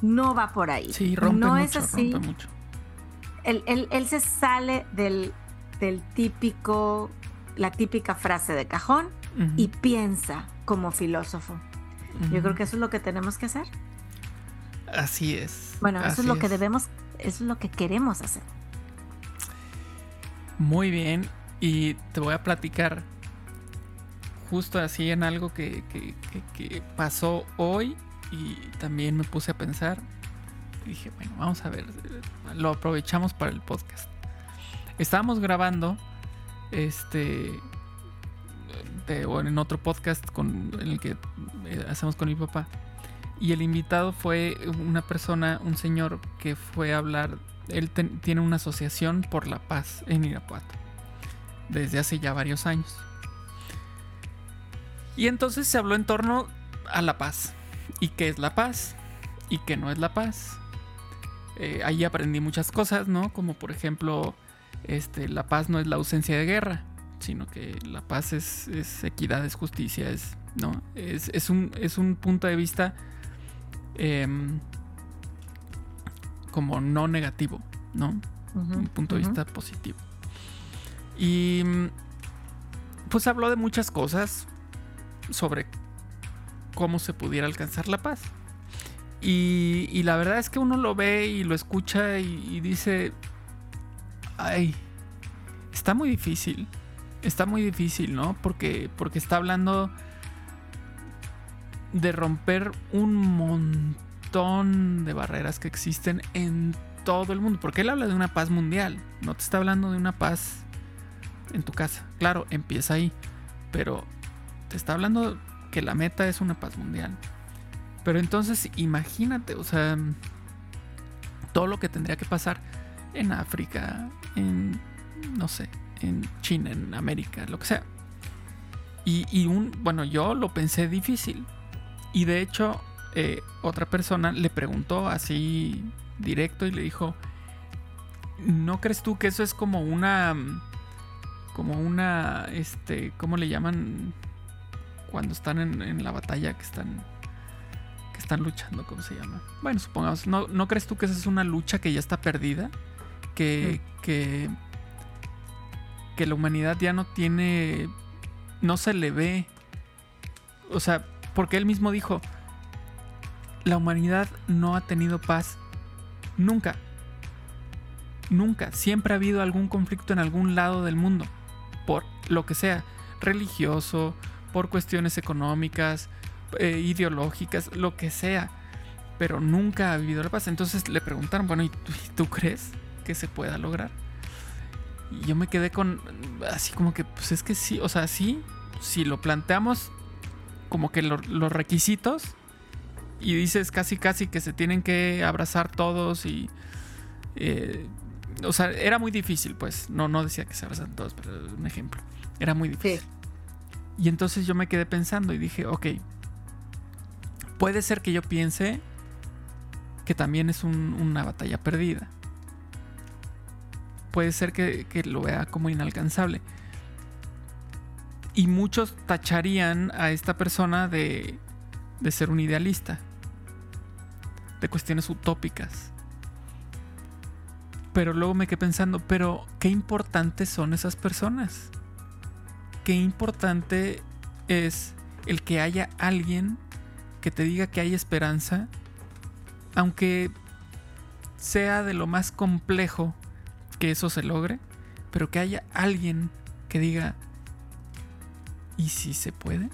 no va por ahí. Sí, rompe no mucho, es así. rompe mucho. Él, él- él se sale del, del típico, la típica frase de cajón y piensa como filósofo. Yo creo que eso es lo que tenemos que hacer. Así es. Bueno, eso es lo que debemos, eso es lo que queremos hacer. Muy bien. Y te voy a platicar justo así en algo que, que- que- que pasó hoy y también me puse a pensar. Y dije, bueno, vamos a ver, lo aprovechamos para el podcast. Estábamos grabando este o en otro podcast con, en el que eh, hacemos con mi papá. Y el invitado fue una persona, un señor que fue a hablar. Él tiene una asociación por la paz en Irapuato. Desde hace ya varios años. Y entonces se habló en torno a la paz. ¿Y qué es la paz? ¿Y qué no es la paz? Eh, ahí aprendí muchas cosas, ¿no? Como por ejemplo, este, la paz no es la ausencia de guerra, sino que la paz es, es equidad, es justicia, es, ¿no? Es, es un, es un punto de vista em, como no negativo, ¿no? un punto de vista positivo. Y pues habló de muchas cosas sobre cómo se pudiera alcanzar la paz. Y, y la verdad es que uno lo ve y lo escucha y, y dice, ay, está muy difícil. Está muy difícil, ¿no? Porque, porque está hablando de romper un montón de barreras que existen en todo el mundo. Porque él habla de una paz mundial. No te está hablando de una paz en tu casa. Claro, empieza ahí. Pero te está hablando que la meta es una paz mundial. Pero entonces imagínate, o sea, todo lo que tendría que pasar en África, en, no sé, en China, en América, lo que sea. Y, un, bueno, yo lo pensé difícil. Y de hecho, eh, otra persona le preguntó así directo y le dijo, ¿no crees tú que eso es como una, como una, este, ¿cómo le llaman? Cuando están en, en la batalla, que están, que están luchando, ¿cómo se llama? Bueno, supongamos, ¿no, ¿no crees tú que esa es una lucha que ya está perdida? Que, que, que la humanidad ya no tiene, no se le ve, o sea, porque él mismo dijo, la humanidad no ha tenido paz nunca. Nunca. Siempre ha habido algún conflicto en algún lado del mundo. Por lo que sea. Religioso, por cuestiones económicas, eh, ideológicas, lo que sea. Pero nunca ha habido la paz. Entonces le preguntaron, bueno, ¿y tú, y tú crees que se pueda lograr? Y yo me quedé con así como que, pues es que sí, o sea, sí, si lo planteamos como que lo- los requisitos y dices casi casi que se tienen que abrazar todos y eh, o sea era muy difícil pues no no decía que se abrazan todos pero es un ejemplo era muy difícil. Y entonces yo me quedé pensando y dije ok puede ser que yo piense que también es un- una batalla perdida puede ser que, lo vea como inalcanzable y muchos tacharían a esta persona de, de ser un idealista, de cuestiones utópicas. Pero luego me quedé pensando, pero qué importantes son esas personas. qué importante es el que haya alguien que te diga que hay esperanza, aunque sea de lo más complejo que eso se logre, pero que haya alguien que diga, ¿y si se puede?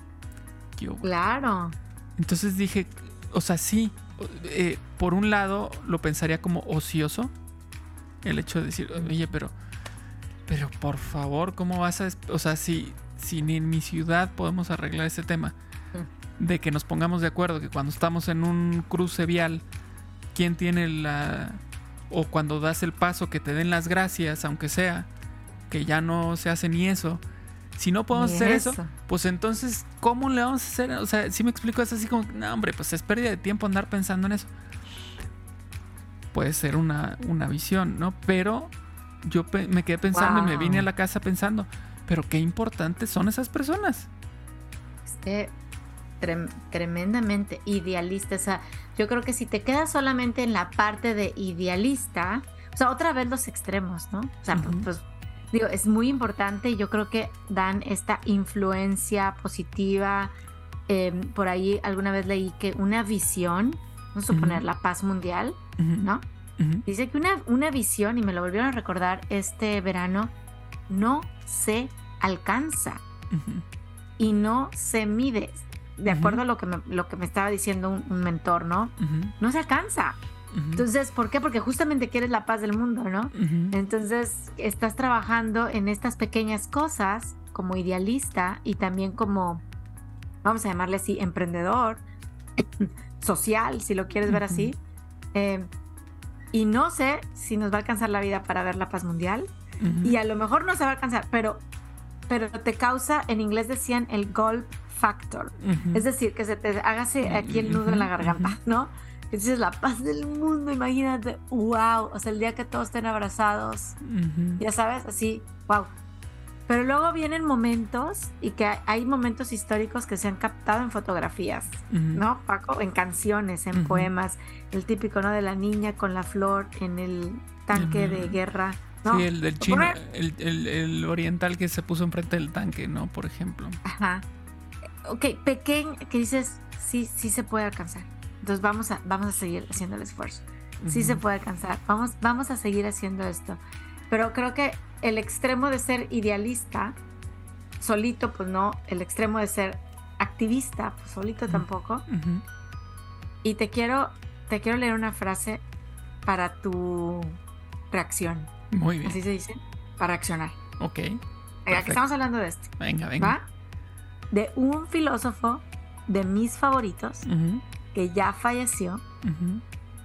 Yo, claro. Entonces dije, o sea, sí, eh, por un lado lo pensaría como ocioso, el hecho de decir, oye, pero, pero por favor, ¿cómo vas a... O sea, si, si ni en mi ciudad podemos arreglar ese tema, de que nos pongamos de acuerdo, que cuando estamos en un cruce vial, ¿quién tiene la... o cuando das el paso, que te den las gracias, aunque sea, que ya no se hace ni eso. Si no podemos hacer eso. pues entonces, ¿cómo le vamos a hacer? O sea, si me explico, es así como, no, hombre, pues es pérdida de tiempo andar pensando en eso. Puede ser una, una visión, ¿no? Pero yo me quedé pensando y me vine a la casa pensando, pero qué importantes son esas personas. Tremendamente idealista. O sea, yo creo que si te quedas solamente en la parte de idealista, o sea, otra vez los extremos, ¿no? O sea, pues digo, es muy importante y yo creo que dan esta influencia positiva. Em, por ahí alguna vez leí que una visión, vamos a suponer la paz mundial, ¿no? Dice que una, una visión, y me lo volvieron a recordar este verano, no se alcanza y no se mide. De acuerdo a lo que me, lo que me estaba diciendo un, mentor, ¿no? No se alcanza. Entonces, ¿por qué? Porque justamente quieres la paz del mundo, ¿no? Entonces, estás trabajando en estas pequeñas cosas como idealista y también como, vamos a llamarle así, emprendedor, [COUGHS] social, si lo quieres ver así. Eh, y no sé si nos va a alcanzar la vida para ver la paz mundial. Y a lo mejor no se va a alcanzar, pero, pero te causa, en inglés decían el gold factor. Es decir, que se te haga aquí el nudo en la garganta, ¿no? dices la paz del mundo, imagínate, wow, o sea, el día que todos estén abrazados, ya sabes, así, wow. Pero luego vienen momentos y que hay momentos históricos que se han captado en fotografías, ¿no, Paco? En canciones, en poemas, el típico, ¿no? De la niña con la flor en el tanque de guerra. ¿no? Sí, el del chino, el, el, oriental que se puso enfrente del tanque, ¿no? Por ejemplo. Ajá. Ok, pequeño, que dices, sí, sí se puede alcanzar. Entonces vamos a, vamos a seguir haciendo el esfuerzo. Sí se puede alcanzar. Vamos, vamos a seguir haciendo esto. Pero creo que el extremo de ser idealista, solito, pues no. El extremo de ser activista, pues solito tampoco. Y te quiero, te quiero leer una frase para tu reacción. Muy bien. Así se dice. Para accionar. Ok. Que estamos hablando de esto. Venga, venga. ¿Va? De un filósofo de mis favoritos que ya falleció,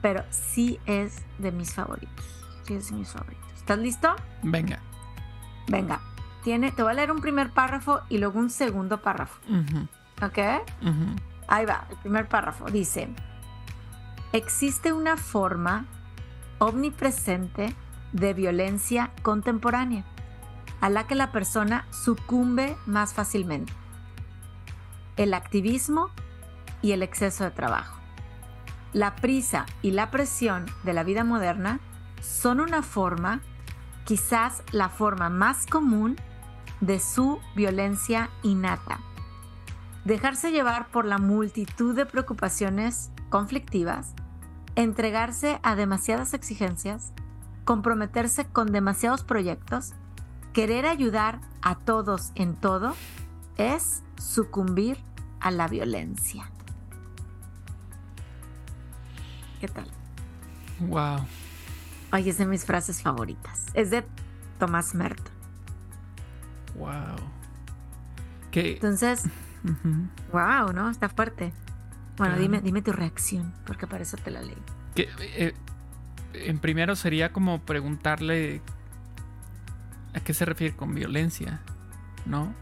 pero sí es de mis favoritos. Sí es de mis favoritos. ¿Estás listo? Venga. Venga. Tiene, te voy a leer un primer párrafo y luego un segundo párrafo. ¿Ok? Ahí va, el primer párrafo. Dice, existe una forma omnipresente de violencia contemporánea a la que la persona sucumbe más fácilmente. El activismo y el exceso de trabajo. La prisa y la presión de la vida moderna son una forma, quizás la forma más común, de su violencia innata. Dejarse llevar por la multitud de preocupaciones conflictivas, entregarse a demasiadas exigencias, comprometerse con demasiados proyectos, querer ayudar a todos en todo, es sucumbir a la violencia. ¿Qué tal? Wow. Ay, es de mis frases favoritas. Es de Tomás Merton. Wow. ¿Qué? Entonces, wow, ¿no? Está fuerte. Bueno, dime, dime tu reacción, porque para eso te la leí. Que, eh, en primero sería como preguntarle a qué se refiere con violencia, ¿no?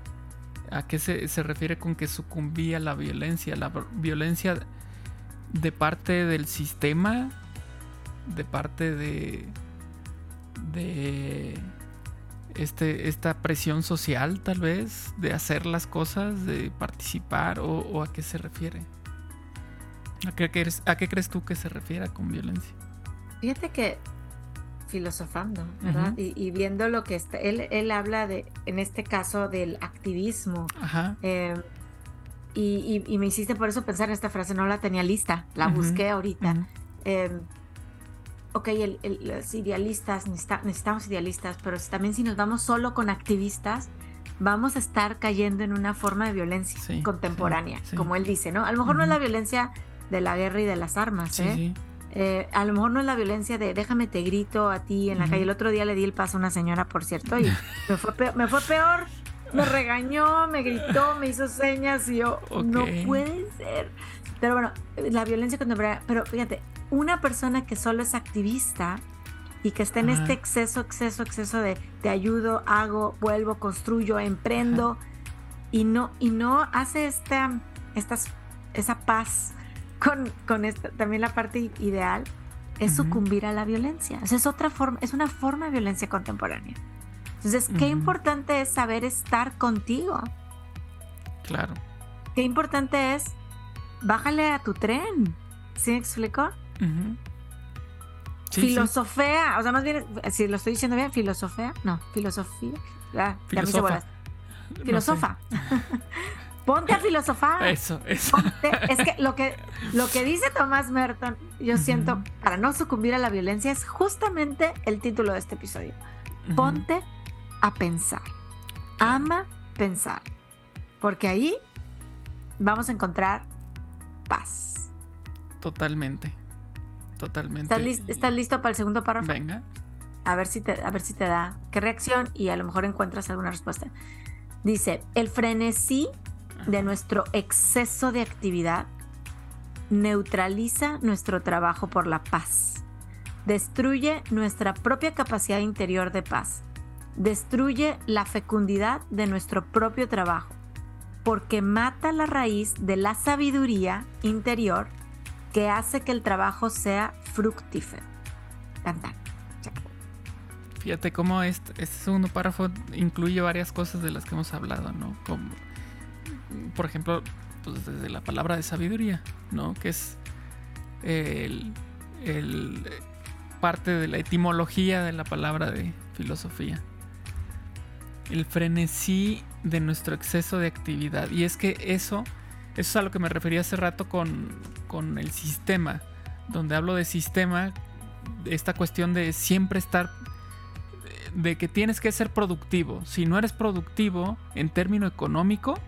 ¿A qué se, se refiere con que sucumbía la violencia? La violencia de parte del sistema, de parte de, de este, esta presión social tal vez, de hacer las cosas, de participar o, a qué se refiere. ¿A qué, ¿A qué crees tú que se refiere con violencia? Fíjate que filosofando, ¿verdad? y, viendo lo que está, él, él habla de, en este caso, del activismo. Ajá. Eh, y, y, me hiciste por eso pensar en esta frase, no la tenía lista, la busqué ahorita. Eh, ok, el, los idealistas, necesitamos idealistas, pero también si nos vamos solo con activistas, vamos a estar cayendo en una forma de violencia contemporánea, como él dice, ¿no? A lo mejor no es la violencia de la guerra y de las armas, ¿eh? ¿Eh? a lo mejor no es la violencia de déjame te grito a ti en la calle. El otro día le di el paso a una señora, por cierto, y [LAUGHS] me fue peor, me, fue peor. me regañó, me gritó, me hizo señas y yo, no puede ser. Pero bueno, la violencia contemporánea, pero fíjate, una persona que solo es activista y que está en este exceso, exceso, exceso de te ayudo, hago, vuelvo, construyo, emprendo y no y no hace esta, estas, esa paz con, con esta, también la parte ideal es sucumbir a la violencia. es otra forma, es una forma de violencia contemporánea. Entonces, qué importante es saber estar contigo. Claro. Qué importante es bájale a tu tren. ¿Sí me explico? filosofea, o sea, más bien, si lo estoy diciendo bien, filosofea, no, filosofía, ya, Filosofa. Filosofa. [LAUGHS] Ponte a filosofar. Eso, eso. es que lo que lo que [LAUGHS] dice Tomás Merton, yo siento, para no sucumbir a la violencia, es justamente el título de este episodio. Ponte a pensar. Ama pensar. Porque ahí vamos a encontrar paz. Totalmente. Totalmente. ¿Estás, listo para el segundo párrafo? Venga. A ver, si te, a ver si te da qué reacción y a lo mejor encuentras alguna respuesta. Dice, el frenesí de nuestro exceso de actividad neutraliza nuestro trabajo por la paz, destruye nuestra propia capacidad interior de paz, destruye la fecundidad de nuestro propio trabajo, porque mata la raíz de la sabiduría interior que hace que el trabajo sea fructífero. Fíjate cómo este, este, segundo párrafo incluye varias cosas de las que hemos hablado, ¿no? Como, por ejemplo, pues desde la palabra de sabiduría, ¿no? Que es el, parte de la etimología de la palabra de filosofía. El frenesí de nuestro exceso de actividad. Y es que eso eso es a lo que me refería hace rato con, el sistema, donde hablo de sistema, esta cuestión de siempre estar, de que tienes que ser productivo. Si no eres productivo en término económico,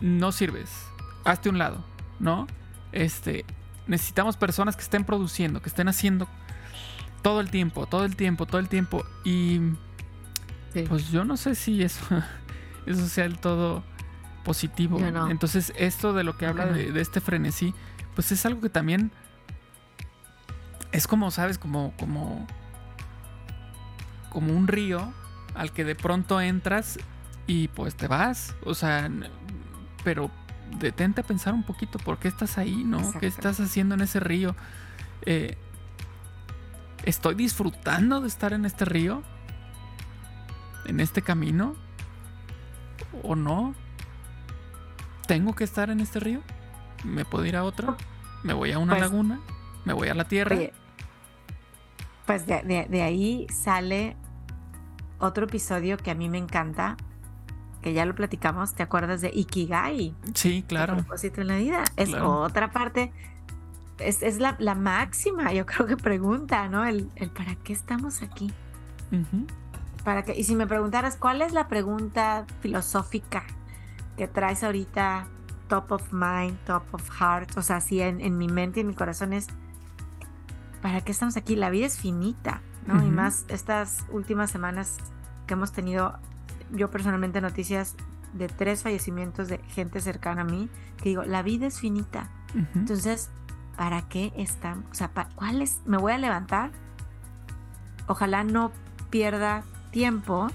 no sirves. Hazte un lado, ¿no? Este, necesitamos personas que estén produciendo, que estén haciendo todo el tiempo, todo el tiempo, todo el tiempo. Y pues yo no sé si eso, [LAUGHS] eso sea el todo positivo. Entonces, esto de lo que habla de, este frenesí, pues es algo que también es como, ¿sabes? Como, como, como un río al que de pronto entras y pues te vas. O sea, pero detente a pensar un poquito por qué estás ahí, ¿no? ¿Qué estás haciendo en ese río? Eh, ¿Estoy disfrutando de estar en este río? ¿En este camino? ¿O no? ¿Tengo que estar en este río? ¿Me puedo ir a otro? ¿Me voy a una pues, laguna? ¿Me voy a la tierra? pues de, ahí sale otro episodio que a mí me encanta, que ya lo platicamos, ¿te acuerdas de Ikigai? Sí, claro. El propósito en la vida. Es otra parte, es, la, máxima, yo creo que pregunta, ¿no? El, ¿para qué estamos aquí? ¿Para qué? Y si me preguntaras, ¿cuál es la pregunta filosófica que traes ahorita top of mind, top of heart, o sea, así en, mi mente y en mi corazón es, ¿para qué estamos aquí? La vida es finita, ¿no? Y más estas últimas semanas que hemos tenido, yo personalmente noticias de tres fallecimientos de gente cercana a mí, que digo, la vida es finita. Entonces, ¿para qué estamos? O sea, ¿cuál es? Me voy a levantar. Ojalá no pierda tiempo,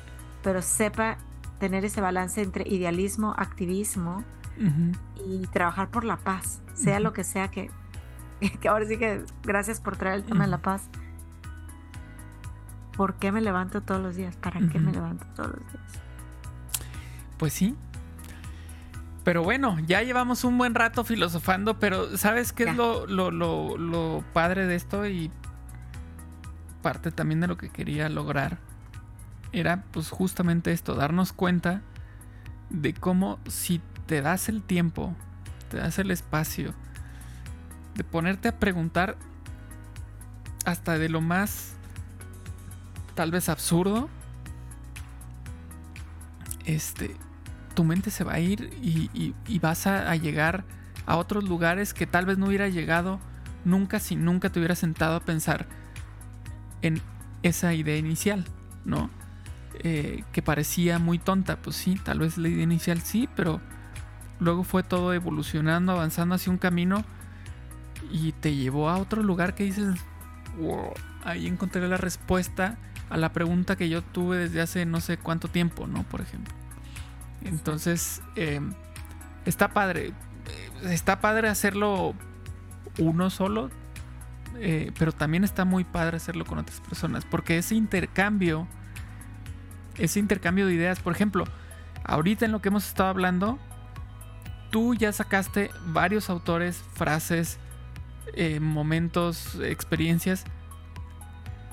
pero sepa tener ese balance entre idealismo, activismo y trabajar por la paz, sea lo que sea que, [LAUGHS] que ahora sí que gracias por traer el tema de la paz. ¿Por qué me levanto todos los días? ¿Para qué me levanto todos los días? Pues sí. Pero bueno, ya llevamos un buen rato filosofando, pero ¿sabes qué es lo, lo, lo, lo padre de esto? Y parte también de lo que quería lograr era pues justamente esto, darnos cuenta de cómo si te das el tiempo, te das el espacio de ponerte a preguntar hasta de lo más tal vez absurdo, este, tu mente se va a ir y, vas a, llegar a otros lugares que tal vez no hubiera llegado nunca si nunca te hubieras sentado a pensar en esa idea inicial, ¿no? Eh, que parecía muy tonta, pues sí, tal vez la idea inicial sí, pero luego fue todo evolucionando, avanzando hacia un camino y te llevó a otro lugar que dices, wow, ahí encontré la respuesta a la pregunta que yo tuve desde hace no sé cuánto tiempo, ¿no? Por ejemplo. Entonces, eh, está padre. Eh, está padre hacerlo uno solo, eh, pero también está muy padre hacerlo con otras personas, porque ese intercambio, ese intercambio de ideas, por ejemplo, ahorita en lo que hemos estado hablando, tú ya sacaste varios autores, frases, momentos, experiencias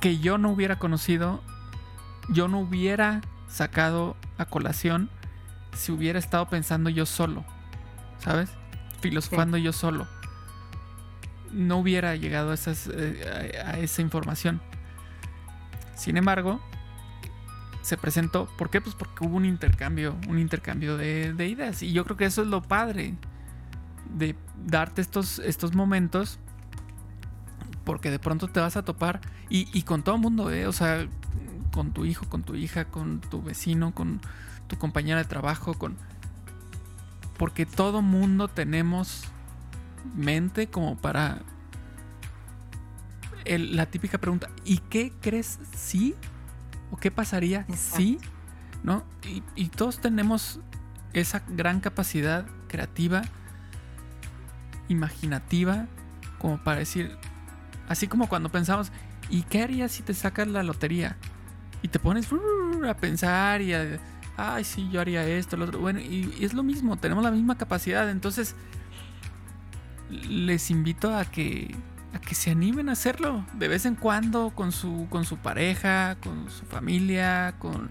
que yo no hubiera conocido, yo no hubiera sacado a colación si hubiera estado pensando yo solo, ¿sabes? Filosofando yo solo. No hubiera llegado a, eh, a, esa información. Sin embargo, se presentó. ¿Por qué? Pues porque hubo un intercambio, un intercambio de, de, ideas. Y yo creo que eso es lo padre de darte estos, estos momentos porque de pronto te vas a topar y, con todo el mundo, ¿eh? o sea, con tu hijo, con tu hija, con tu vecino, con tu compañera de trabajo, con... Porque todo mundo tenemos mente como para la típica pregunta, ¿y qué crees si? ¿O qué pasaría si? ¿No? Y, y todos tenemos esa gran capacidad creativa, imaginativa, como para decir, Así como cuando pensamos, ¿y qué harías si te sacas la lotería? Y te pones a pensar y a, ay, sí, yo haría esto, lo otro. Bueno, y, es lo mismo, tenemos la misma capacidad. Entonces, les invito a que, a que se animen a hacerlo de vez en cuando con su, con su pareja, con su familia, con,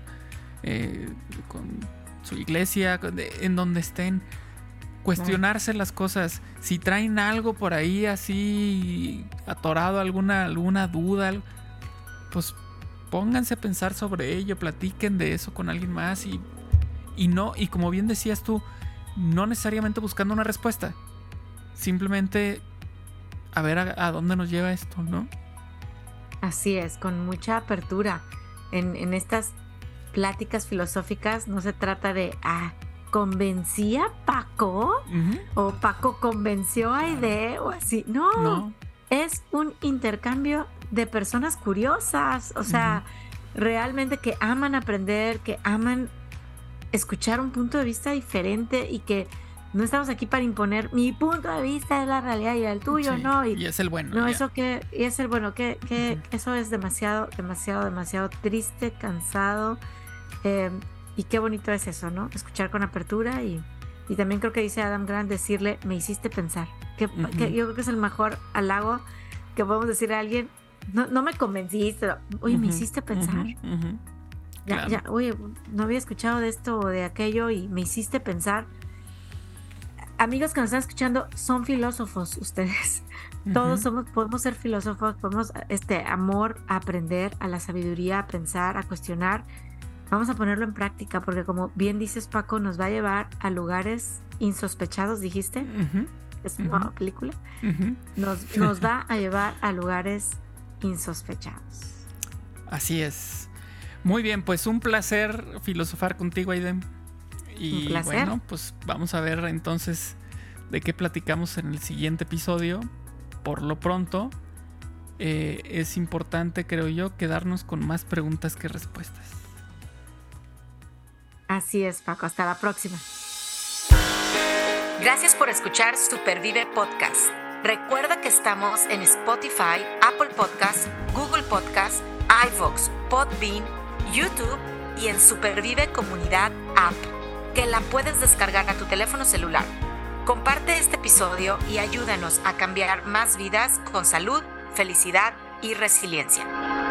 eh, con su iglesia, en donde estén cuestionarse las cosas. Si traen algo por ahí así atorado, alguna, alguna duda, pues pónganse a pensar sobre ello, platiquen de eso con alguien más y, y no, y como bien decías tú, no necesariamente buscando una respuesta. Simplemente a ver a, dónde nos lleva esto, ¿no? Así es, con mucha apertura. En, en estas pláticas filosóficas no se trata de, ah, convencía a Paco o Paco convenció a Aide o así. No, es un intercambio de personas curiosas, o sea, realmente que aman aprender, que aman escuchar un punto de vista diferente y que no estamos aquí para imponer mi punto de vista es la realidad y el tuyo, ¿no? Y, es el bueno. No, eso que, y es el bueno, que, que eso es demasiado, demasiado, demasiado triste, cansado. Eh, y qué bonito es eso, ¿no? Escuchar con apertura y, también creo que dice Adam Grant decirle, me hiciste pensar. Que, yo creo que es el mejor halago que podemos decir a alguien. No, no me convenciste, oye, me hiciste pensar. ya, ya, oye, no había escuchado de esto o de aquello y me hiciste pensar. Amigos que nos están escuchando, son filósofos ustedes. Todos somos, podemos ser filósofos, podemos, este, amor a aprender, a la sabiduría, a pensar, a cuestionar Vamos a ponerlo en práctica porque como bien dices Paco, nos va a llevar a lugares insospechados, dijiste. Es una película. nos, nos va a llevar a lugares insospechados. Así es. Muy bien, pues un placer filosofar contigo, Aiden. Y bueno, pues vamos a ver entonces de qué platicamos en el siguiente episodio. Por lo pronto, eh, es importante, creo yo, quedarnos con más preguntas que respuestas. Así es, Paco. Hasta la próxima. Gracias por escuchar Supervive Podcast. Recuerda que estamos en Spotify, Apple Podcast, Google Podcast, iVoox, Podbean, YouTube y en Supervive Comunidad App, que la puedes descargar a tu teléfono celular. Comparte este episodio y ayúdanos a cambiar más vidas con salud, felicidad y resiliencia.